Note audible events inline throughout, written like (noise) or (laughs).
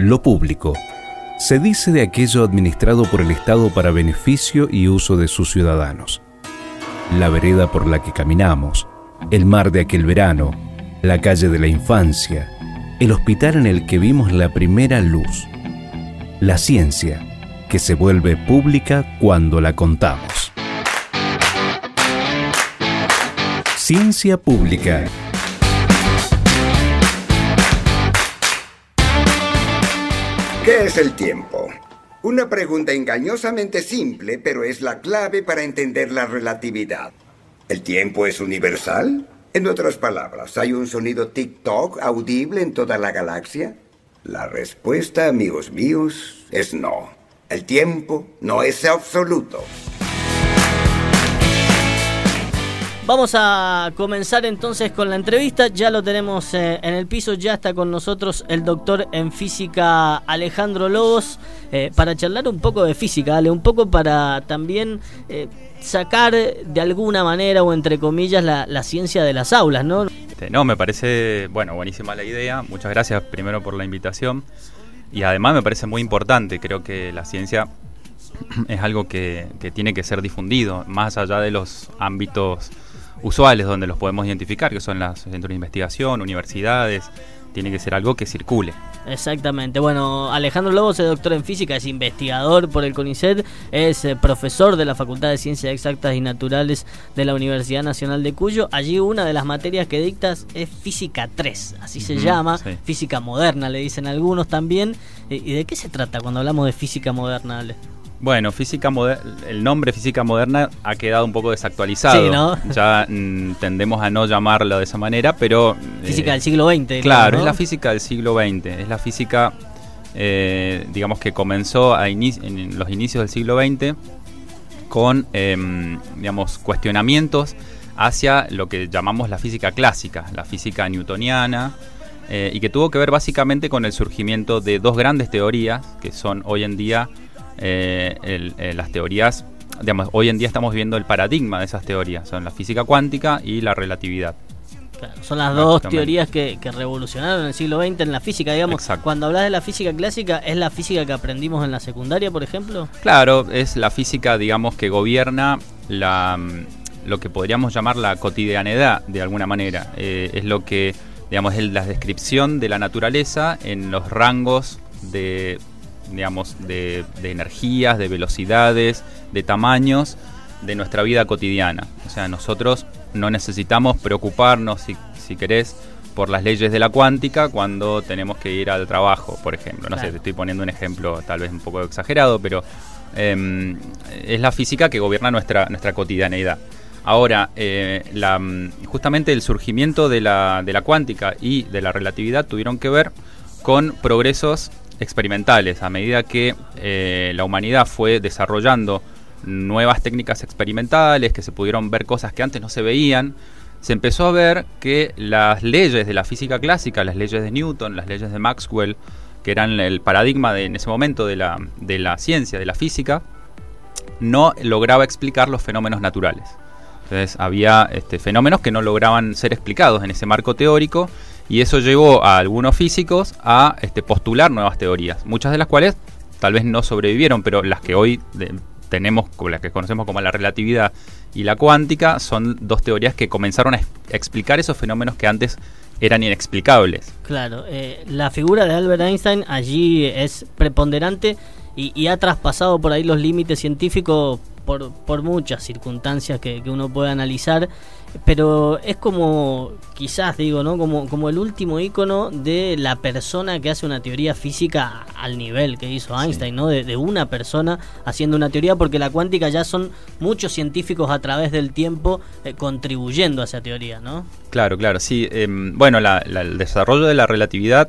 Lo público se dice de aquello administrado por el Estado para beneficio y uso de sus ciudadanos. La vereda por la que caminamos, el mar de aquel verano, la calle de la infancia, el hospital en el que vimos la primera luz. La ciencia, que se vuelve pública cuando la contamos. Ciencia pública ¿Qué es el tiempo? Una pregunta engañosamente simple, pero es la clave para entender la relatividad. ¿El tiempo es universal? En otras palabras, ¿hay un sonido TikTok audible en toda la galaxia? La respuesta, amigos míos, es no. El tiempo no es absoluto. Vamos a comenzar entonces con la entrevista. Ya lo tenemos eh, en el piso. Ya está con nosotros el doctor en física Alejandro Lobos eh, para charlar un poco de física, ¿vale? un poco para también eh, sacar de alguna manera o entre comillas la, ciencia de las aulas, ¿no? Este, no, me parece, bueno, buenísima la idea. Muchas gracias primero por la invitación. Y además me parece muy importante. Creo que la ciencia (clears throat) es algo que, que tiene que ser difundido, más allá de los ámbitos usuales donde los podemos identificar, que son los centros de investigación, universidades, tiene que ser algo que circule. Exactamente. Bueno, Alejandro Lobos es doctor en física, es investigador por el CONICET, es eh, profesor de la Facultad de Ciencias Exactas y Naturales de la Universidad Nacional de Cuyo. Allí una de las materias que dictas es física 3, así se llama, física moderna, le dicen algunos también. ¿Y de qué se trata cuando hablamos de física moderna? Bueno, física el nombre física moderna ha quedado un poco desactualizado. Sí, ¿no? (laughs) Ya mm, tendemos a no llamarlo de esa manera, pero... Física del siglo XX. Claro, es la física del siglo XX. Es la física, eh, digamos, que comenzó a en los inicios del siglo XX con, em, digamos, cuestionamientos hacia lo que llamamos la física clásica, la física newtoniana, eh, y que tuvo que ver básicamente con el surgimiento de dos grandes teorías que son hoy en día eh, eh, las teorías, digamos, hoy en día estamos viendo el paradigma de esas teorías, son la física cuántica y la relatividad. son las dos teorías que, revolucionaron el siglo XX en la física, digamos. Cuando hablas de la física clásica, ¿es la física que aprendimos en la secundaria, por ejemplo? Claro, es la física, digamos, que gobierna la, mm, lo que podríamos llamar la cotidianidad, de alguna manera. Eh, es lo que, digamos, es la descripción de la naturaleza en los rangos de digamos, de, energías, de velocidades, de tamaños de nuestra vida cotidiana. O sea, nosotros no necesitamos preocuparnos, si, si querés, por las leyes de la cuántica cuando tenemos que ir al trabajo, por ejemplo. No sé, te estoy poniendo un ejemplo tal vez un poco exagerado, pero em, es la física que gobierna nuestra, nuestra cotidianeidad. Ahora, eh, la, justamente el surgimiento de la, de la cuántica y de la relatividad tuvieron que ver con progresos experimentales. A medida que eh, la humanidad fue desarrollando nuevas técnicas experimentales, que se pudieron ver cosas que antes no se veían, se empezó a ver que las leyes de la física clásica, las leyes de Newton, las leyes de Maxwell, que eran el paradigma de, en ese momento de la, de la ciencia, de la física, no lograba explicar los fenómenos naturales. Entonces había este, fenómenos que no lograban ser explicados en ese marco teórico y eso llevó a algunos físicos a este, postular nuevas teorías, muchas de las cuales tal vez no sobrevivieron, pero las que hoy tenemos, las que conocemos como la relatividad y la cuántica, son dos teorías que comenzaron a explicar esos fenómenos que antes eran inexplicables. Claro, eh, la figura de Albert Einstein allí es preponderante y, ha traspasado por ahí los límites científicos por, por muchas circunstancias que, que uno puede analizar pero es como, quizás digo, ¿no? Como, como el último icono de la persona que hace una teoría física al nivel que hizo Einstein, ¿no? De, una persona haciendo una teoría, porque la cuántica ya son muchos científicos a través del tiempo eh, contribuyendo a esa teoría, ¿no? Claro, claro, sí. Em, bueno, el desarrollo de la relatividad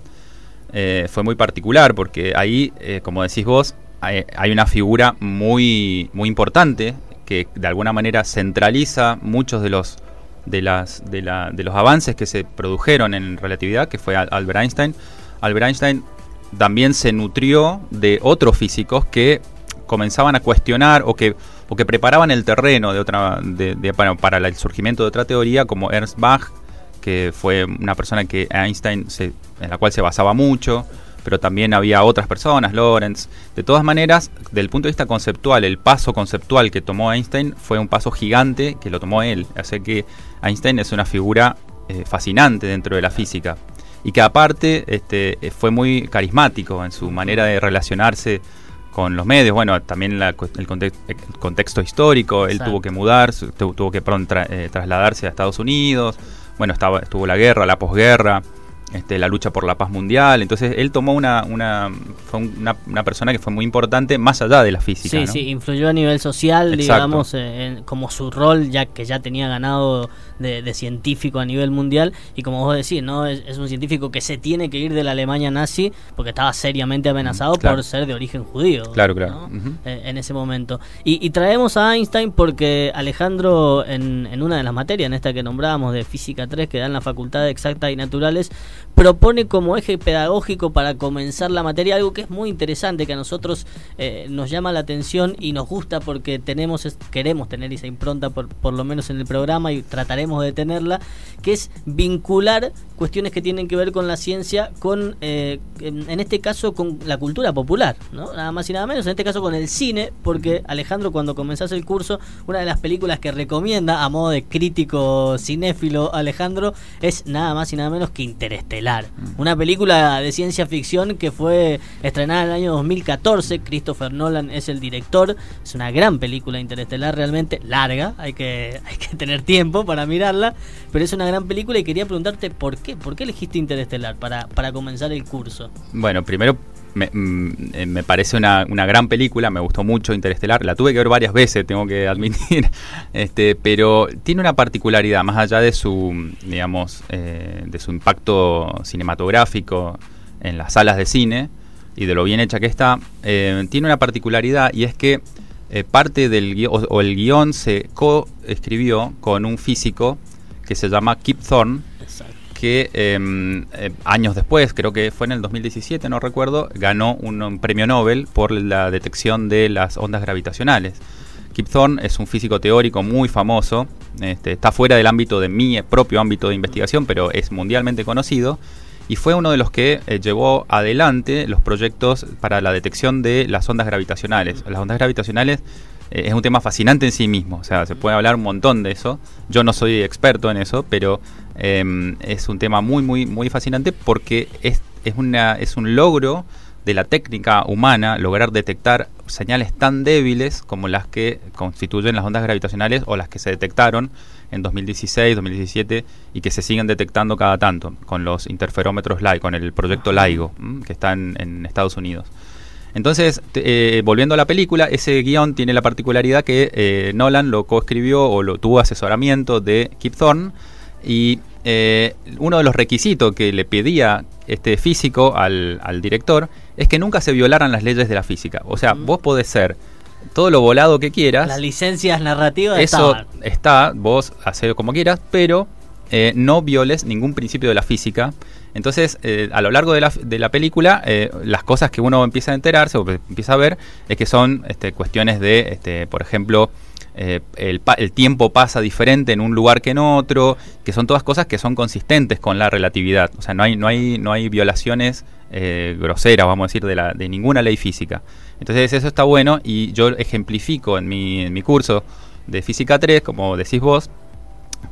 eh, fue muy particular, porque ahí, eh, como decís vos, hay, hay una figura muy, muy importante que de alguna manera centraliza muchos de los de, las, de, la, de los avances que se produjeron en relatividad, que fue Albert Einstein. Albert Einstein también se nutrió de otros físicos que comenzaban a cuestionar o que, o que preparaban el terreno de otra, de, para, el surgimiento de otra teoría, como Ernst Bach, que fue una persona que Einstein en la cual se basaba mucho. Pero también había otras personas, Lawrence. De todas maneras, del punto de vista conceptual, el paso conceptual que tomó Einstein fue un paso gigante que lo tomó él. Así que Einstein es una figura eh, fascinante dentro de la física. Y que aparte este, fue muy carismático en su manera de relacionarse con los medios, bueno, también el, contexto histórico, él tuvo que mudar, tuvo que pronto eh, trasladarse a Estados Unidos, bueno, estaba, estuvo la guerra, la posguerra, este, la lucha por la paz mundial. Entonces él tomó una, una, fue una, una, persona que fue muy importante más allá de la física. Sí, sí, influyó a nivel social, digamos, en, como su rol ya que ya tenía ganado de, científico a nivel mundial. Y como vos decís, ¿no? Es, un científico que se tiene que ir de la Alemania nazi porque estaba seriamente amenazado por ser de origen judío. Claro, claro. Eh, en ese momento. Y, traemos a Einstein porque Alejandro, en, en una de las materias, en esta que nombrábamos de Física 3, que da en la Facultad de Exactas y Naturales, propone como eje pedagógico para comenzar la materia algo que es muy interesante, que a nosotros eh, nos llama la atención y nos gusta porque tenemos queremos tener esa impronta por, por lo menos en el programa y trataremos de tenerla, que es vincular cuestiones que tienen que ver con la ciencia, con eh, en, este caso con la cultura popular, ¿no? nada más y nada menos, en este caso con el cine, porque Alejandro cuando comenzás el curso, una de las películas que recomienda a modo de crítico cinéfilo Alejandro es nada más y nada menos que Interestelar una película de ciencia ficción que fue estrenada en el año 2014. Christopher Nolan es el director. Es una gran película interestelar, realmente larga. Hay que, (laughs) hay que tener tiempo para Pero es una gran película y quería preguntarte por qué. ¿Por qué elegiste Interestelar para, para comenzar el curso? Bueno, primero me, mm, eh, me, parece una, una, gran película, me gustó mucho Interestelar, la tuve que ver varias veces, tengo que admitir, (laughs) este, pero tiene una particularidad, más allá de su, digamos, eh, de su impacto cinematográfico en las salas de cine y de lo bien hecha que está, eh, tiene una particularidad y es que parte del guion, o, el guion se co-escribió con un físico que se llama Kip Thorne, que em, eh, años después, creo que fue en el 2017, no recuerdo, ganó un, premio Nobel por la detección de las ondas gravitacionales. Kip Thorne es un físico teórico muy famoso, este, está fuera del ámbito de mi propio ámbito de investigación, pero es mundialmente conocido y fue uno de los que eh, llevó adelante los proyectos para la detección de las ondas gravitacionales. Las ondas gravitacionales eh, es un tema fascinante en sí mismo, o sea, se puede hablar un montón de eso. Yo no soy experto en eso, pero Em, es un tema muy, muy, muy fascinante porque es, es, una, es un logro de la técnica humana lograr detectar señales tan débiles como las que constituyen las ondas gravitacionales o las que se detectaron en 2016, 2017 y que se siguen detectando cada tanto con los interferómetros LIGO, con el proyecto LIGO que está en, Estados Unidos. Entonces, eh, volviendo a la película, ese guion tiene la particularidad que eh, Nolan lo coescribió o lo tuvo asesoramiento de Kip Thorne y eh, uno de los requisitos que le pedía este físico al, director es que nunca se violaran las leyes de la física. O sea, vos podés ser todo lo volado que quieras. Las licencias narrativas. Eso está, vos haces como quieras, pero eh, no violes ningún principio de la física. Entonces, eh, a lo largo de la, de la película, las cosas que uno empieza a enterarse o empieza a ver es que son este, cuestiones de, este, por ejemplo, eh, el, el, tiempo pasa diferente en un lugar que en otro, que son todas cosas que son consistentes con la relatividad. O sea, no hay, no hay, no hay violaciones eh, groseras, vamos a decir, de, la, de ninguna ley física. Entonces eso está bueno y yo ejemplifico en mi, en mi curso de Física 3, como decís vos,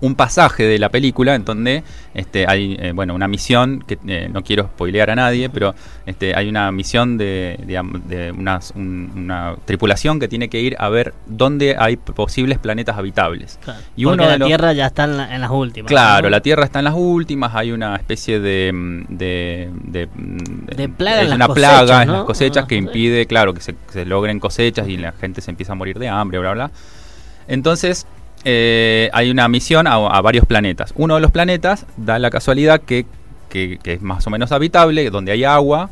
un pasaje de la película en donde este, hay eh, bueno una misión que eh, no quiero spoilear a nadie pero este, hay una misión de, de una, tripulación que tiene que ir a ver dónde hay posibles planetas habitables. Y uno la Tierra ya está en, las últimas claro la Tierra está en las últimas hay una especie de de, de, plaga es una plaga en las cosechas que impide claro que se, se logren cosechas y la gente se empieza a morir de hambre bla bla. Entonces eh, hay una misión a, varios planetas. Uno de los planetas da la casualidad que, es más o menos habitable, donde hay agua,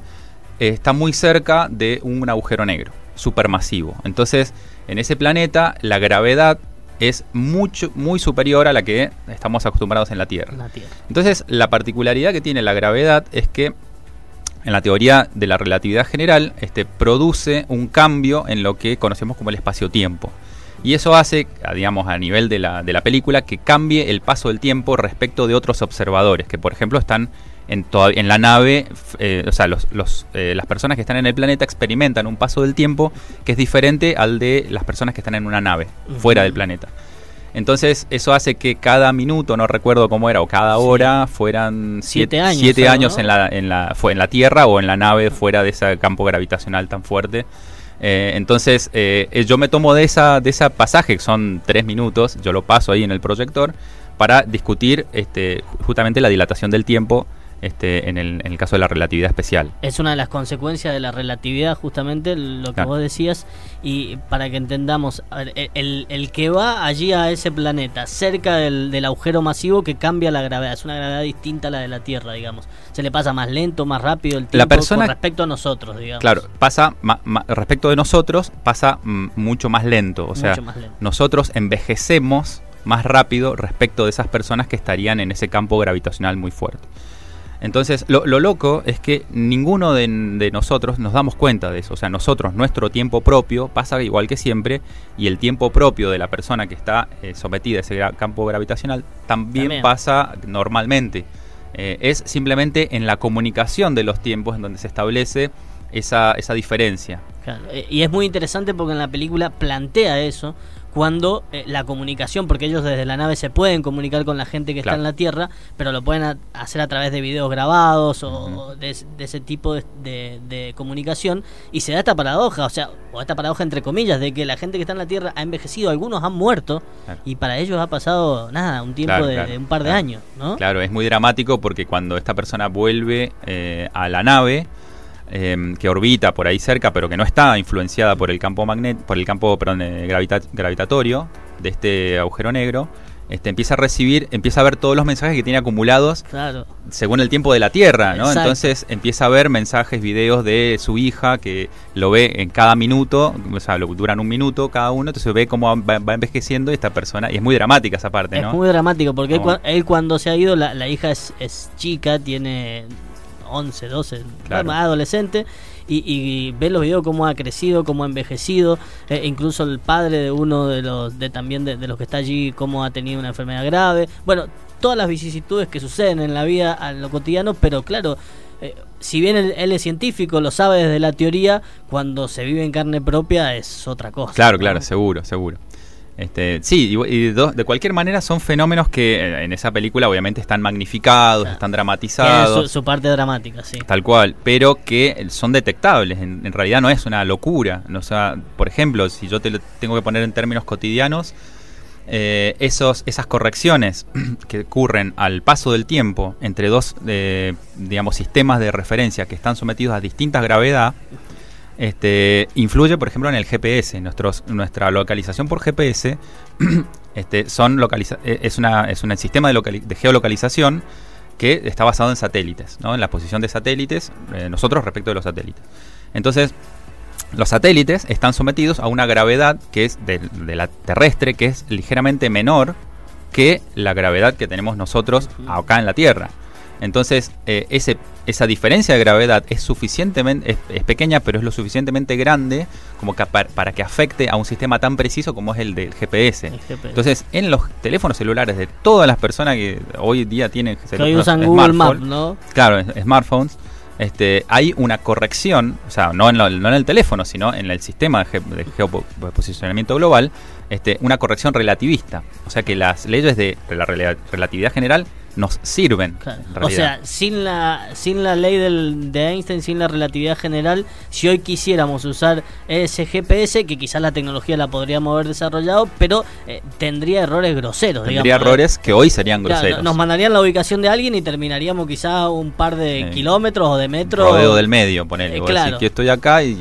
eh, está muy cerca de un agujero negro, supermasivo. Entonces, en ese planeta, la gravedad es mucho, muy superior a la que estamos acostumbrados en la Tierra. Entonces, la particularidad que tiene la gravedad es que en la teoría de la relatividad general, este, produce un cambio en lo que conocemos como el espacio-tiempo. Y eso hace, digamos, a nivel de la, de la película, que cambie el paso del tiempo respecto de otros observadores, que por ejemplo están en, en la nave, eh, o sea, los, eh, las personas que están en el planeta experimentan un paso del tiempo que es diferente al de las personas que están en una nave, fuera del planeta. Entonces, eso hace que cada minuto, no recuerdo cómo era, o cada hora, fueran siete, años, en, la, en, la, fue en la Tierra o en la nave fuera de ese campo gravitacional tan fuerte. Eh, entonces, yo me tomo de esa, de ese pasaje, que son tres minutos, yo lo paso ahí en el proyector, para discutir este, justamente la dilatación del tiempo este, en, el, en, el, caso de la relatividad especial. Es una de las consecuencias de la relatividad, justamente lo que vos decías, y para que entendamos, el, el, que va allí a ese planeta, cerca del, del, agujero masivo que cambia la gravedad, es una gravedad distinta a la de la Tierra, digamos. Se le pasa más lento, más rápido el tiempo la persona, con respecto a nosotros, digamos. Claro, pasa, respecto de nosotros, pasa mucho más lento, o sea, nosotros envejecemos más rápido respecto de esas personas que estarían en ese campo gravitacional muy fuerte. Entonces, lo, loco es que ninguno de, nosotros nos damos cuenta de eso. O sea, nosotros, nuestro tiempo propio pasa igual que siempre y el tiempo propio de la persona que está eh, sometida a ese campo gravitacional también, pasa normalmente. Eh, es simplemente en la comunicación de los tiempos en donde se establece esa, esa diferencia. Eh, y es muy interesante porque en la película plantea eso cuando eh, la comunicación, porque ellos desde la nave se pueden comunicar con la gente que está en la Tierra, pero lo pueden hacer a través de videos grabados o de, ese tipo de, comunicación, y se da esta paradoja, o sea, o esta paradoja entre comillas, de que la gente que está en la Tierra ha envejecido, algunos han muerto, y para ellos ha pasado, nada, un tiempo de, un par de años, ¿no? Claro, es muy dramático porque cuando esta persona vuelve eh, a la nave, Em, que orbita por ahí cerca, pero que no está influenciada por el campo magnet por el campo eh, gravitatorio de este agujero negro, este, empieza a recibir, empieza a ver todos los mensajes que tiene acumulados según el tiempo de la Tierra, ¿no? Entonces empieza a ver mensajes, videos de su hija que lo ve en cada minuto, o sea, lo, duran un minuto cada uno, entonces ve cómo va, envejeciendo esta persona, y es muy dramática esa parte, ¿no? Es muy dramático, porque él, cuando se ha ido, la, la hija es, es, chica, tiene 11, 12, más adolescente, y, ve los videos cómo ha crecido, cómo ha envejecido, eh, incluso el padre de uno de los de también de, los que está allí, cómo ha tenido una enfermedad grave. Bueno, todas las vicisitudes que suceden en la vida a lo cotidiano, pero claro, eh, si bien él, es científico, lo sabe desde la teoría, cuando se vive en carne propia es otra cosa. Claro, claro, seguro, seguro. Este, sí, y, de cualquier manera son fenómenos que eh, en esa película obviamente están magnificados, están dramatizados. Su, parte dramática, sí. Tal cual, pero que son detectables. En, realidad no es una locura. O sea, por ejemplo, si yo te lo tengo que poner en términos cotidianos, eh, esos, esas correcciones (clears throat) que ocurren al paso del tiempo entre dos eh, digamos, sistemas de referencia que están sometidos a distintas gravedad, este, influye, por ejemplo, en el GPS. Nuestra localización por GPS (clears throat) este, son localiza e, es, una, es un sistema de, geolocalización que está basado en satélites, en la posición de satélites, eh, nosotros respecto de los satélites. Entonces, los satélites están sometidos a una gravedad que es de la terrestre, que es ligeramente menor que la gravedad que tenemos nosotros acá en la Tierra. Entonces, eh, ese, esa diferencia de gravedad es suficientemente, es, pequeña, pero es lo suficientemente grande como para, que afecte a un sistema tan preciso como es el del GPS. Entonces, en los teléfonos celulares de todas las personas que hoy día tienen que usan Google Maps, ¿no? Claro, smartphones. Este, hay una corrección, o sea, no en, no en el teléfono, sino en el sistema de, de geoposicionamiento global, este, una corrección relativista. O sea que las leyes de la relatividad general nos sirven. O sea, sin la, sin la ley del, de Einstein, sin la relatividad general, si hoy quisiéramos usar ese GPS, que quizás la tecnología la podríamos haber desarrollado, pero eh, tendría errores groseros. Tendría errores que hoy serían groseros. nos mandarían la ubicación de alguien y terminaríamos quizás un par de kilómetros o de metros. Rodeo del medio, ponerle. Eh, claro. que estoy acá y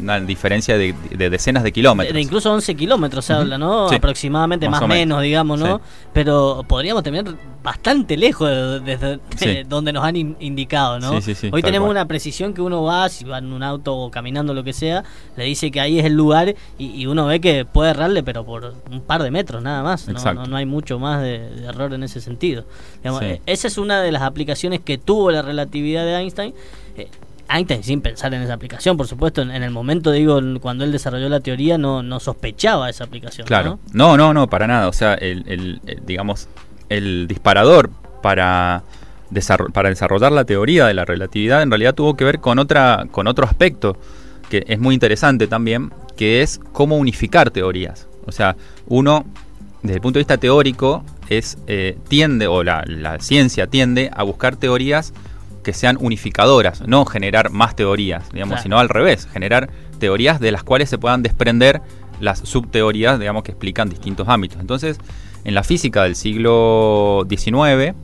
una diferencia de, decenas de kilómetros. De incluso 11 kilómetros se habla, ¿no? Aproximadamente, más o menos, digamos, ¿no? Pero podríamos terminar bastante lejos desde donde nos han indicado, ¿no? Hoy tenemos una precisión que uno va, si va en un auto o caminando, lo que sea, le dice que ahí es el lugar y, uno ve que puede errarle, pero por un par de metros nada más. No, no, hay mucho más de, error en ese sentido. Eh, esa es una de las aplicaciones que tuvo la relatividad de Einstein. Eh, Einstein, sin pensar en esa aplicación, por supuesto, en, el momento, digo, cuando él desarrolló la teoría, no, no sospechaba esa aplicación. Claro, no, no, no, para nada. O sea, el, digamos, el disparador para, para desarrollar la teoría de la relatividad en realidad tuvo que ver con, otra, con otro aspecto que es muy interesante también, que es cómo unificar teorías. O sea, uno, desde el punto de vista teórico, es, eh, tiende, o la, ciencia tiende a buscar teorías que sean unificadoras, no generar más teorías, digamos, sino al revés, generar teorías de las cuales se puedan desprender las subteorías, digamos, que explican distintos ámbitos. Entonces, en la física del siglo XIX,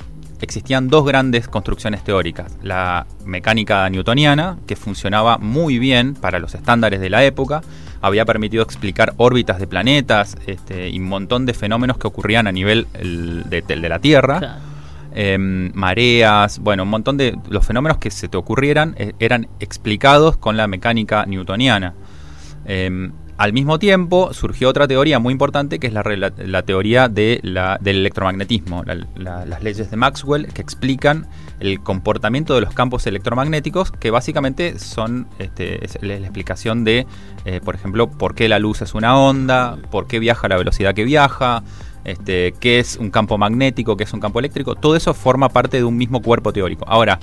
existían dos grandes construcciones teóricas. La mecánica newtoniana, que funcionaba muy bien para los estándares de la época, había permitido explicar órbitas de planetas este, y un montón de fenómenos que ocurrían a nivel de, la Tierra. Em, mareas, bueno, un montón de los fenómenos que se te ocurrieran eh, eran explicados con la mecánica newtoniana. Em, al mismo tiempo surgió otra teoría muy importante que es la, teoría de del electromagnetismo, las leyes de Maxwell que explican el comportamiento de los campos electromagnéticos que básicamente son este, la, explicación de, eh, por ejemplo, por qué la luz es una onda, por qué viaja a la velocidad que viaja, este, qué es un campo magnético, qué es un campo eléctrico, todo eso forma parte de un mismo cuerpo teórico. Ahora,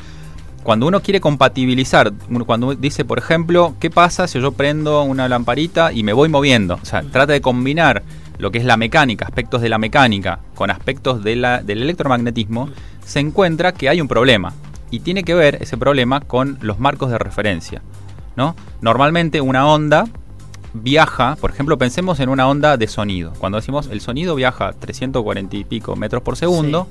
cuando uno quiere compatibilizar, cuando dice, por ejemplo, ¿qué pasa si yo prendo una lamparita y me voy moviendo? O sea, trata de combinar lo que es la mecánica, aspectos de la mecánica, con aspectos de la, del electromagnetismo, se encuentra que hay un problema. Y tiene que ver ese problema con los marcos de referencia. ¿no? Normalmente una onda viaja, por ejemplo, pensemos en una onda de sonido. Cuando decimos el sonido viaja 340 y pico metros por segundo,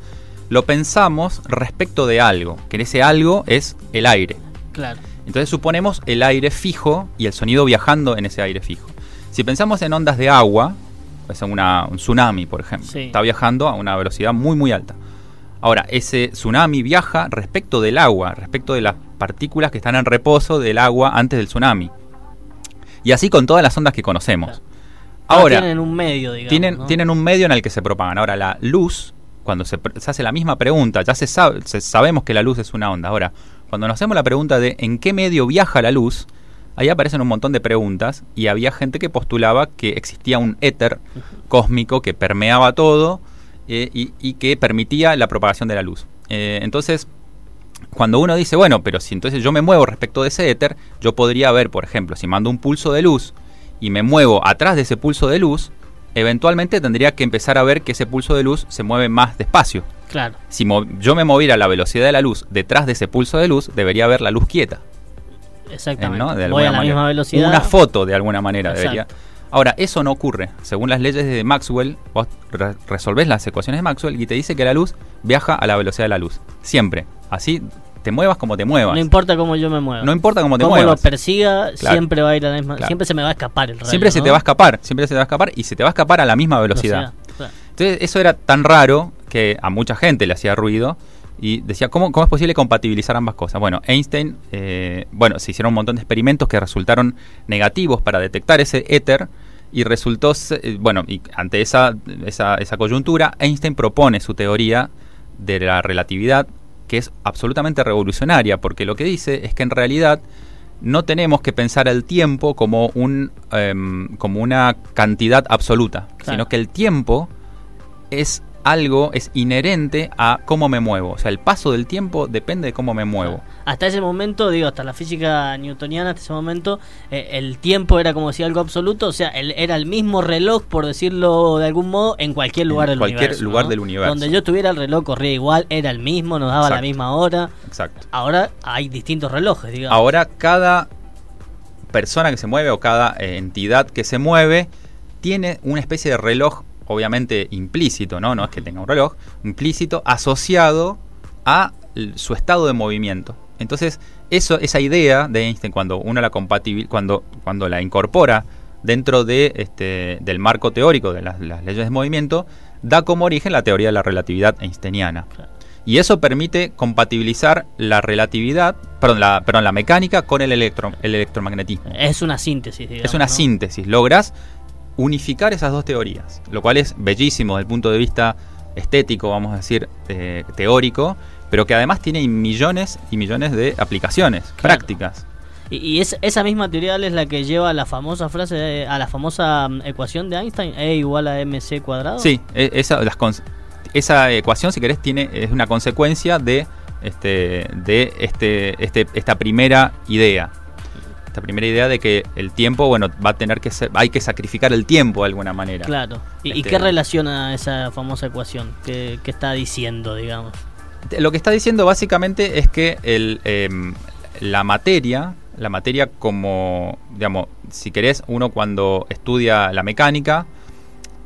lo pensamos respecto de algo, que ese algo es el aire. Claro. Entonces suponemos el aire fijo y el sonido viajando en ese aire fijo. Si pensamos en ondas de agua, pues un tsunami, por ejemplo, está viajando a una velocidad muy muy alta. Ahora, ese tsunami viaja respecto del agua, respecto de las partículas que están en reposo del agua antes del tsunami. Y así con todas las ondas que conocemos. Ahora, tienen un medio, digamos. Tienen, tienen un medio en el que se propagan. Ahora, la luz cuando se, hace la misma pregunta, ya se, sabe, sabemos que la luz es una onda. Ahora, cuando nos hacemos la pregunta de en qué medio viaja la luz, ahí aparecen un montón de preguntas y había gente que postulaba que existía un éter cósmico que permeaba todo eh, y, que permitía la propagación de la luz. Eh, entonces, cuando uno dice, bueno, pero si entonces yo me muevo respecto de ese éter, yo podría ver, por ejemplo, si mando un pulso de luz y me muevo atrás de ese pulso de luz, eventualmente tendría que empezar a ver que ese pulso de luz se mueve más despacio. Claro. Si yo me moviera a la velocidad de la luz detrás de ese pulso de luz, debería ver la luz quieta. Exactamente. Voy a la misma velocidad. Una foto de alguna manera debería. Ahora, eso no ocurre. Según las leyes de Maxwell, vos resolvés las ecuaciones de Maxwell y te dice que la luz viaja a la velocidad de la luz. Siempre. Así te muevas como te muevas. No importa cómo yo me mueva. No importa cómo te muevas. Como lo persiga, siempre va a ir a la misma. Siempre se me va a escapar el rayo. Siempre se te va a escapar, siempre se te va a escapar y se te va a escapar a la misma velocidad. Entonces, eso era tan raro que a mucha gente le hacía ruido y decía, ¿cómo, cómo es posible compatibilizar ambas cosas? Bueno, Einstein, eh, bueno, se hicieron un montón de experimentos que resultaron negativos para detectar ese éter y resultó, eh, bueno, y ante esa, esa, esa coyuntura, Einstein propone su teoría de la relatividad que es absolutamente revolucionaria, porque lo que dice es que en realidad no tenemos que pensar el tiempo como, un, em, como una cantidad absoluta, sino que el tiempo es algo es inherente a cómo me muevo. O sea, el paso del tiempo depende de cómo me muevo. Hasta ese momento, digo, hasta la física newtoniana, hasta ese momento, eh, el tiempo era como si algo absoluto, o sea, era el mismo reloj, por decirlo de algún modo, en cualquier lugar del cualquier universo. lugar del universo. Donde yo tuviera el reloj corría igual, era el mismo, nos daba la misma hora. Exacto. Ahora hay distintos relojes, digamos. Ahora cada persona que se mueve o cada eh, entidad que se mueve tiene una especie de reloj obviamente implícito, ¿no? No es que tenga un reloj, implícito, asociado a su estado de movimiento. Entonces, eso, esa idea de Einstein, cuando uno la compatibil, cuando, cuando la incorpora dentro de, este, del marco teórico de las, leyes de movimiento, da como origen la teoría de la relatividad einsteiniana. Y eso permite compatibilizar la relatividad, perdón, la, perdón, la mecánica con el, electro, el electromagnetismo. Es una síntesis, digamos, Es una síntesis. Logras unificar esas dos teorías, lo cual es bellísimo desde el punto de vista estético, vamos a decir, eh, teórico, pero que además tiene millones y millones de aplicaciones prácticas. Y, esa misma teoría es la que lleva a la famosa frase, a la famosa ecuación de Einstein, E igual a mc cuadrado. Sí, e, esa, esa ecuación, si querés, tiene, es una consecuencia de este, de este, este, esta primera idea. Esta primera idea de que el tiempo, bueno, va a tener que ser, hay que sacrificar el tiempo de alguna manera. Claro. ¿Y, y Este- qué relaciona esa famosa ecuación? ¿Qué, qué está diciendo, digamos? Lo que está diciendo básicamente es que el, em, la materia, la materia como, digamos, si querés, uno cuando estudia la mecánica,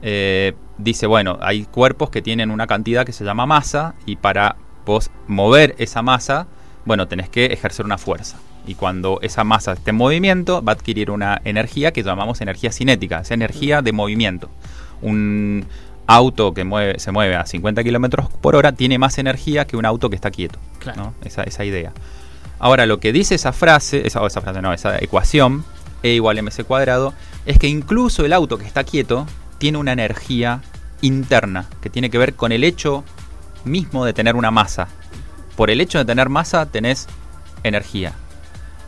eh, dice, bueno, hay cuerpos que tienen una cantidad que se llama masa y para vos mover esa masa, bueno, tenés que ejercer una fuerza. Y cuando esa masa esté en movimiento, va a adquirir una energía que llamamos energía cinética, es energía de movimiento. Un auto que mueve, se mueve a 50 kilómetros por hora tiene más energía que un auto que está quieto. Claro. ¿no? Esa, esa idea. Ahora, lo que dice esa frase, esa, esa frase no, esa ecuación, E igual mc cuadrado, es que incluso el auto que está quieto tiene una energía interna que tiene que ver con el hecho mismo de tener una masa. Por el hecho de tener masa tenés energía.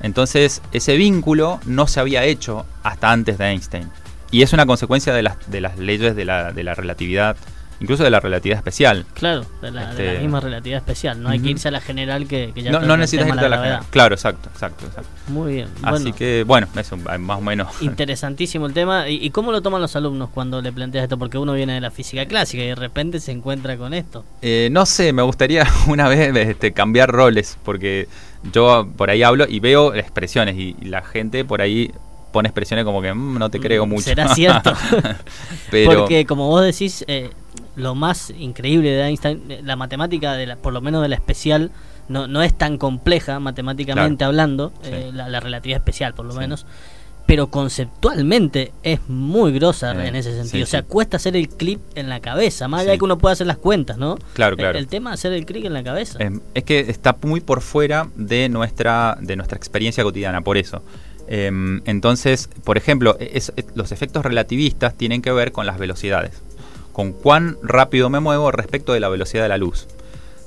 Entonces, ese vínculo no se había hecho hasta antes de Einstein. Y es una consecuencia de las, de las leyes de la, de la relatividad, incluso de la relatividad especial. Claro, de la, de la Este- misma relatividad especial. No hay que Ujú. irse a la general que, que ya No, no necesitas irte a la gravedad. general. Claro, exacto, exacto, exacto. Muy bien. Así bueno, que, bueno, eso más o menos. (laughs) Interesantísimo el tema. ¿Y, y cómo lo toman los alumnos cuando le planteas esto? Porque uno viene de la física clásica y de repente se encuentra con esto. Eh, no sé, me gustaría (laughs) una vez este, cambiar roles, porque yo por ahí hablo y veo expresiones y, y la gente por ahí pone expresiones como que "Mm, no te creo Mm, mucho. ¿será (laughs) cierto? Pero Porque como vos decís, eh, lo más increíble de Einstein, eh, la matemática, de la, por lo menos de la especial, no, no es tan compleja matemáticamente Claro. hablando, Sí. eh, la, la relatividad especial por lo Sí. menos, pero conceptualmente es muy grosa Eh, en ese sí, sentido. o sea, cuesta hacer el clip en la cabeza, más allá de que uno pueda hacer las cuentas, ¿no? Claro, El- claro. El, tema de hacer el clic en la cabeza. Eh, es que está muy por fuera de nuestra, de nuestra experiencia cotidiana, por eso. Em, entonces, por ejemplo, es- es- los efectos relativistas tienen que ver con las velocidades, con cuán rápido me muevo respecto de la velocidad de la luz.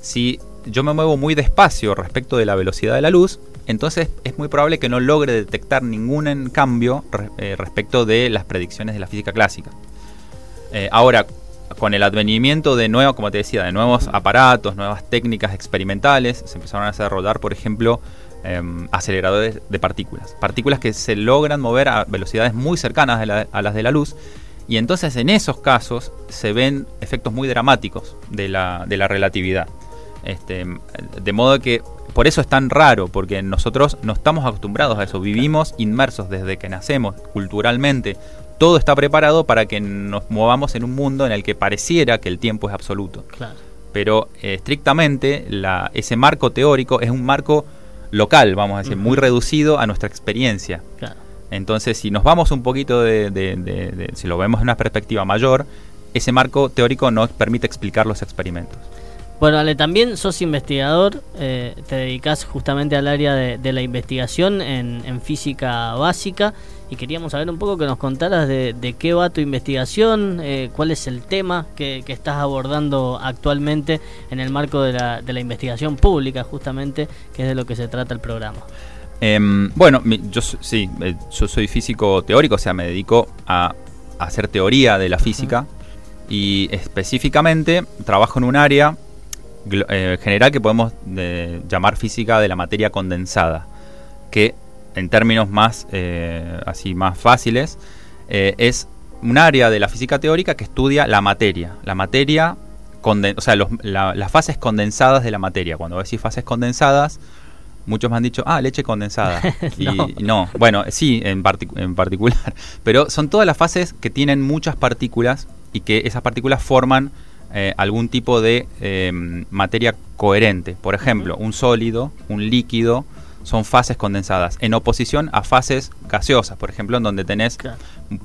Si yo me muevo muy despacio respecto de la velocidad de la luz, entonces es muy probable que no logre detectar ningún cambio eh, respecto de las predicciones de la física clásica. Eh, ahora, con el advenimiento de nuevos, como te decía, de nuevos aparatos, nuevas técnicas experimentales, se empezaron a desarrollar, por ejemplo, em, aceleradores de partículas. Partículas que se logran mover a velocidades muy cercanas a las de la luz. Y entonces en esos casos se ven efectos muy dramáticos de la, de la relatividad. Este, de modo que por eso es tan raro, porque nosotros no estamos acostumbrados a eso, vivimos inmersos desde que nacemos culturalmente. Todo está preparado para que nos movamos en un mundo en el que pareciera que el tiempo es absoluto. Claro. Pero eh, estrictamente la- ese marco teórico es un marco local, vamos a decir, muy reducido a nuestra experiencia. Claro. Entonces, si nos vamos un poquito de, si lo vemos en una perspectiva mayor, ese marco teórico nos permite explicar los experimentos. Bueno, Ale, también sos investigador, eh, te dedicas justamente al área de, la investigación en, en física básica y queríamos saber un poco que nos contaras de, de qué va tu investigación, eh, cuál es el tema que, que estás abordando actualmente en el marco de la, de la investigación pública, justamente, que es de lo que se trata el programa. Em, bueno, mi- yo sí, eh, yo soy físico teórico, o sea, me dedico a, hacer teoría de la física. Y específicamente trabajo en un área eh, general que podemos eh, llamar física de la materia condensada, que en términos más eh, así más fáciles eh, es un área de la física teórica que estudia la materia, la materia o sea, los- la- las fases condensadas de la materia. Cuando decís fases condensadas, muchos me han dicho, ah, leche condensada. (laughs) y, No. y no, bueno, sí, en, en particular. (laughs) Pero son todas las fases que tienen muchas partículas y que esas partículas forman eh, algún tipo de eh, materia coherente. Por ejemplo, un sólido, un líquido, son fases condensadas, en oposición a fases gaseosas, por ejemplo, en donde tenés Claro.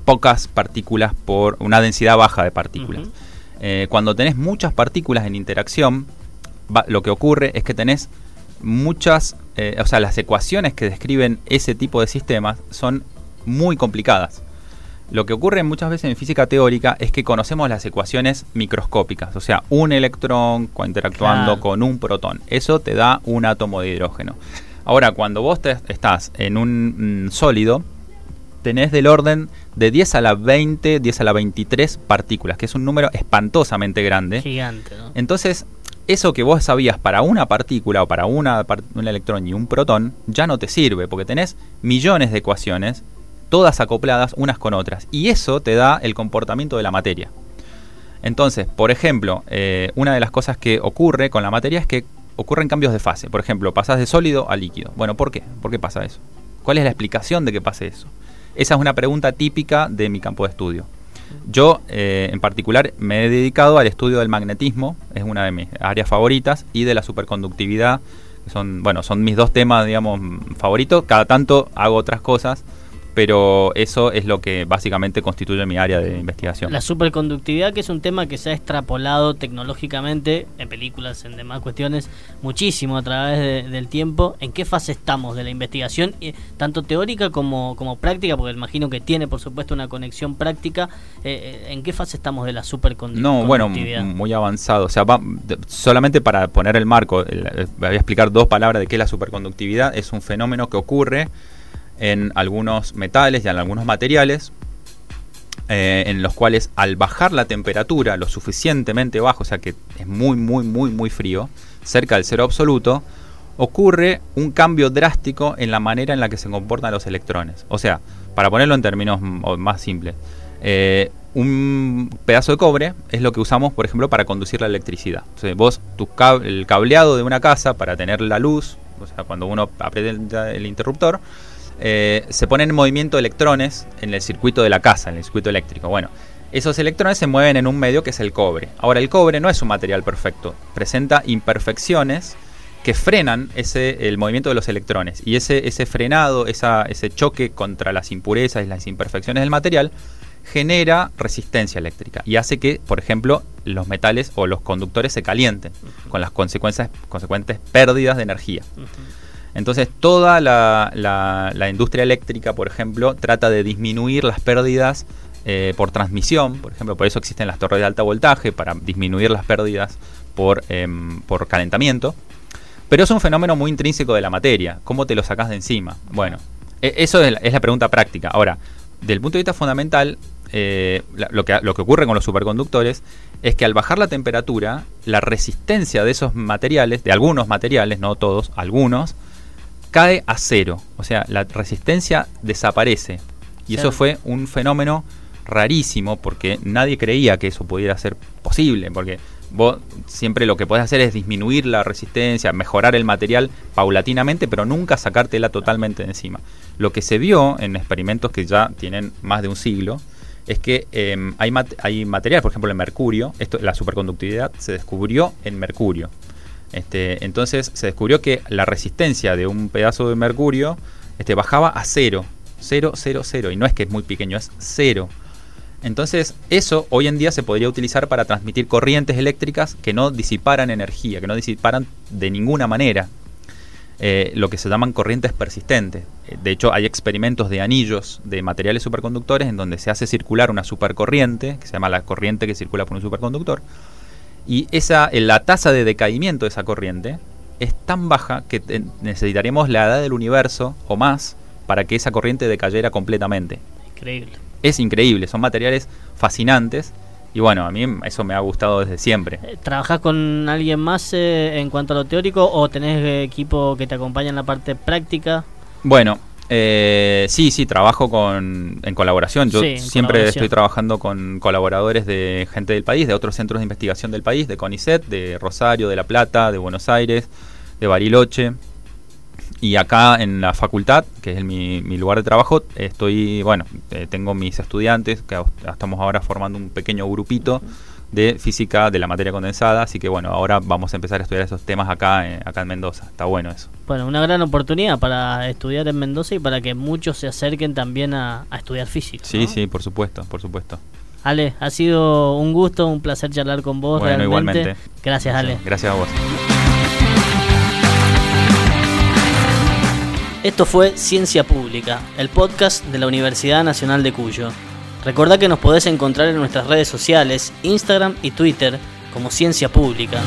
pocas partículas por una densidad baja de partículas. Eh, cuando tenés muchas partículas en interacción, va- lo que ocurre es que tenés muchas, eh, o sea, las ecuaciones que describen ese tipo de sistemas son muy complicadas. Lo que ocurre muchas veces en física teórica es que conocemos las ecuaciones microscópicas, o sea, un electrón interactuando Claro. con un protón. Eso te da un átomo de hidrógeno. Ahora, cuando vos te- estás en un mm, sólido, tenés del orden de 10 a la 20, 10 a la 23 partículas, que es un número espantosamente grande. Gigante, ¿no? Entonces, eso que vos sabías para una partícula o para un electrón y un protón ya no te sirve porque tenés millones de ecuaciones, todas acopladas unas con otras. Y eso te da el comportamiento de la materia. Entonces, por ejemplo, eh, una de las cosas que ocurre con la materia es que ocurren cambios de fase. Por ejemplo, pasas de sólido a líquido. Bueno, ¿por qué? ¿Por qué pasa eso? ¿Cuál es la explicación de que pase eso? Esa es una pregunta típica de mi campo de estudio. Yo, eh, en particular, me he dedicado al estudio del magnetismo, es una de mis áreas favoritas, y de la superconductividad, que son, bueno, son mis dos temas, digamos, favoritos. Cada tanto hago otras cosas, pero eso es lo que básicamente constituye mi área de investigación. La superconductividad, que es un tema que se ha extrapolado tecnológicamente en películas, en demás cuestiones, muchísimo a través del tiempo. ¿En qué fase estamos de la investigación, eh, tanto teórica como, como práctica? Porque imagino que tiene, por supuesto, una conexión práctica. Eh, eh, ¿En qué fase estamos de la superconductividad? No, bueno, muy avanzado. O sea, solamente para poner el marco, voy a explicar dos palabras de qué es la superconductividad. Es un fenómeno que ocurre en algunos metales y en algunos materiales, eh, en los cuales al bajar la temperatura lo suficientemente bajo, o sea que es muy, muy, muy, muy frío, cerca del cero absoluto, ocurre un cambio drástico en la manera en la que se comportan los electrones. O sea, para ponerlo en términos más simples, eh, un pedazo de cobre es lo que usamos, por ejemplo, para conducir la electricidad. Vos, tu el cableado de una casa para tener la luz, o sea, cuando uno aprieta el interruptor, eh, se ponen en movimiento electrones en el circuito de la casa, en el circuito eléctrico. Bueno, esos electrones se mueven en un medio que es el cobre. Ahora, el cobre no es un material perfecto, presenta imperfecciones que frenan ese, el movimiento de los electrones. Y ese, ese frenado, ese choque contra las impurezas y las imperfecciones del material, genera resistencia eléctrica y hace que, por ejemplo, los metales o los conductores se calienten, con las consecuencias, consecuentes pérdidas de energía. Entonces toda la, industria eléctrica, por ejemplo, trata de disminuir las pérdidas eh, por transmisión, por ejemplo, por eso existen las torres de alta voltaje, para disminuir las pérdidas por, em, por calentamiento. Pero es un fenómeno muy intrínseco de la materia. ¿Cómo te lo sacas de encima? Bueno, e, eso es la, pregunta práctica. Ahora, del punto de vista fundamental, eh, lo, que, lo que ocurre con los superconductores es que al bajar la temperatura, la resistencia de esos materiales, de algunos materiales, no todos, algunos, cae a cero. O sea, la resistencia desaparece. Y eso fue un fenómeno rarísimo porque nadie creía que eso pudiera ser posible. Porque vos siempre lo que podés hacer es disminuir la resistencia, mejorar el material paulatinamente, pero nunca sacártela totalmente de encima. Lo que se vio en experimentos que ya tienen más de un siglo es que em, hay, hay material, por ejemplo, el mercurio, esto, la superconductividad se descubrió en mercurio. Este, entonces se descubrió que la resistencia de un pedazo de mercurio este, bajaba a cero, cero, cero, cero, y no es que es muy pequeño, es cero. Entonces eso hoy en día se podría utilizar para transmitir corrientes eléctricas que no disiparan energía, que no disiparan de ninguna manera. Eh, lo que se llaman corrientes persistentes. Eh, de hecho, hay experimentos de anillos de materiales superconductores en donde se hace circular una supercorriente, que se llama la corriente que circula por un superconductor, y esa, la tasa de decaimiento de esa corriente es tan baja que necesitaríamos la edad del universo o más para que esa corriente decayera completamente. Increíble. Es increíble, son materiales fascinantes y bueno, a mí eso me ha gustado desde siempre. Eh, ¿Trabajás con alguien más eh, en cuanto a lo teórico o tenés equipo que te acompaña en la parte práctica? Bueno, eh, sí, sí, trabajo con, en colaboración. Yo siempre estoy trabajando con colaboradores de gente del país, de otros centros de investigación del país, de CONICET, de Rosario, de La Plata, de Buenos Aires, de Bariloche. Y acá en la facultad, que es mi, mi lugar de trabajo, estoy, bueno, eh, tengo mis estudiantes, que estamos ahora formando un pequeño grupito de física de la materia condensada, así que bueno, ahora vamos a empezar a estudiar esos temas acá, eh, acá en Mendoza, está bueno eso. Bueno, una gran oportunidad para estudiar en Mendoza y para que muchos se acerquen también a, estudiar física. Sí, sí, por supuesto, por supuesto. Ale, ha sido un gusto, un placer charlar con vos. Bueno, igualmente. Gracias, Ale. Gracias a vos. Esto fue Ciencia Pública, el podcast de la Universidad Nacional de Cuyo. Recordá que nos podés encontrar en nuestras redes sociales, Instagram y Twitter, como Ciencia Pública.